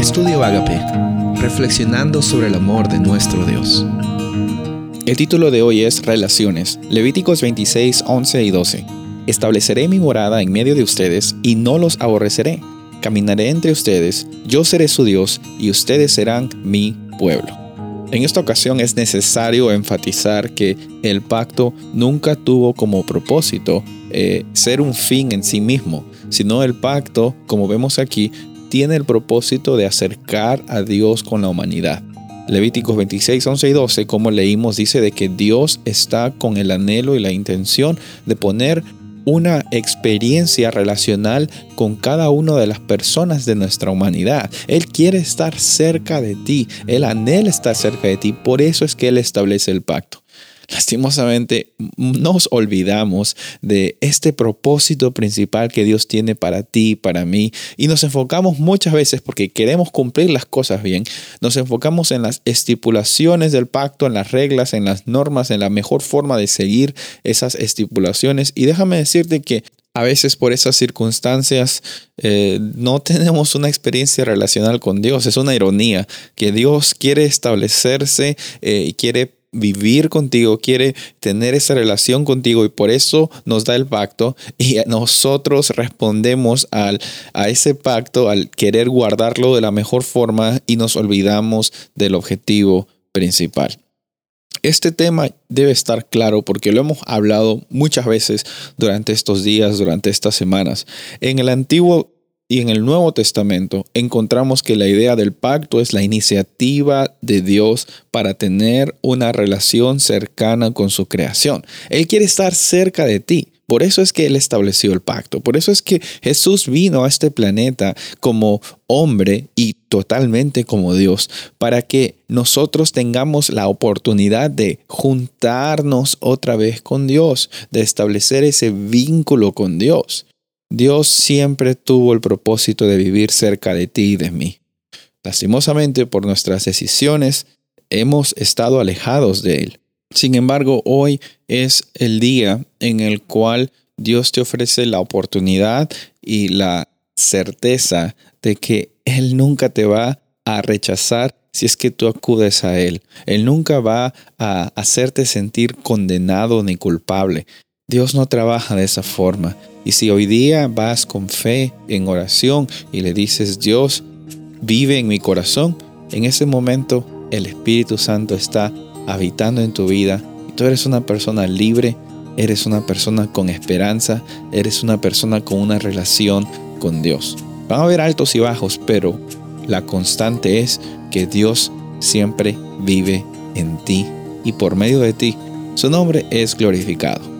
Estudio Agape, reflexionando sobre el amor de nuestro Dios. El título de hoy es Relaciones, Levíticos 26, 11 y 12. Estableceré mi morada en medio de ustedes y no los aborreceré. Caminaré entre ustedes, yo seré su Dios y ustedes serán mi pueblo. En esta ocasión es necesario enfatizar que el pacto nunca tuvo como propósito eh, ser un fin en sí mismo, sino el pacto, como vemos aquí, tiene el propósito de acercar a Dios con la humanidad. Levíticos 26, 11 y 12, como leímos, dice de que Dios está con el anhelo y la intención de poner una experiencia relacional con cada una de las personas de nuestra humanidad. Él quiere estar cerca de ti, Él anhela estar cerca de ti, por eso es que Él establece el pacto. Lastimosamente nos olvidamos de este propósito principal que Dios tiene para ti para mí y nos enfocamos muchas veces porque queremos cumplir las cosas bien, nos enfocamos en las estipulaciones del pacto, en las reglas, en las normas, en la mejor forma de seguir esas estipulaciones y déjame decirte que a veces por esas circunstancias eh, no tenemos una experiencia relacional con Dios. Es una ironía que Dios quiere establecerse eh, y quiere vivir contigo, quiere tener esa relación contigo y por eso nos da el pacto y nosotros respondemos al, a ese pacto al querer guardarlo de la mejor forma y nos olvidamos del objetivo principal. Este tema debe estar claro porque lo hemos hablado muchas veces durante estos días, durante estas semanas. En el Antiguo y en el Nuevo Testamento encontramos que la idea del pacto es la iniciativa de Dios para tener una relación cercana con su creación. Él quiere estar cerca de ti. Por eso es que Él estableció el pacto. Por eso es que Jesús vino a este planeta como hombre y totalmente como Dios, para que nosotros tengamos la oportunidad de juntarnos otra vez con Dios, de establecer ese vínculo con Dios. Dios siempre tuvo el propósito de vivir cerca de ti y de mí. Lastimosamente, por nuestras decisiones, hemos estado alejados de Él. Sin embargo, hoy es el día en el cual Dios te ofrece la oportunidad y la certeza de que Él nunca te va a rechazar si es que tú acudes a Él. Él nunca va a hacerte sentir condenado ni culpable. Dios no trabaja de esa forma. Y si hoy día vas con fe en oración y le dices, Dios, vive en mi corazón, en ese momento el Espíritu Santo está habitando en tu vida tú eres una persona libre, eres una persona con esperanza, eres una persona con una relación con Dios. Van a haber altos y bajos, pero la constante es que Dios siempre vive en ti y por medio de ti su nombre es glorificado.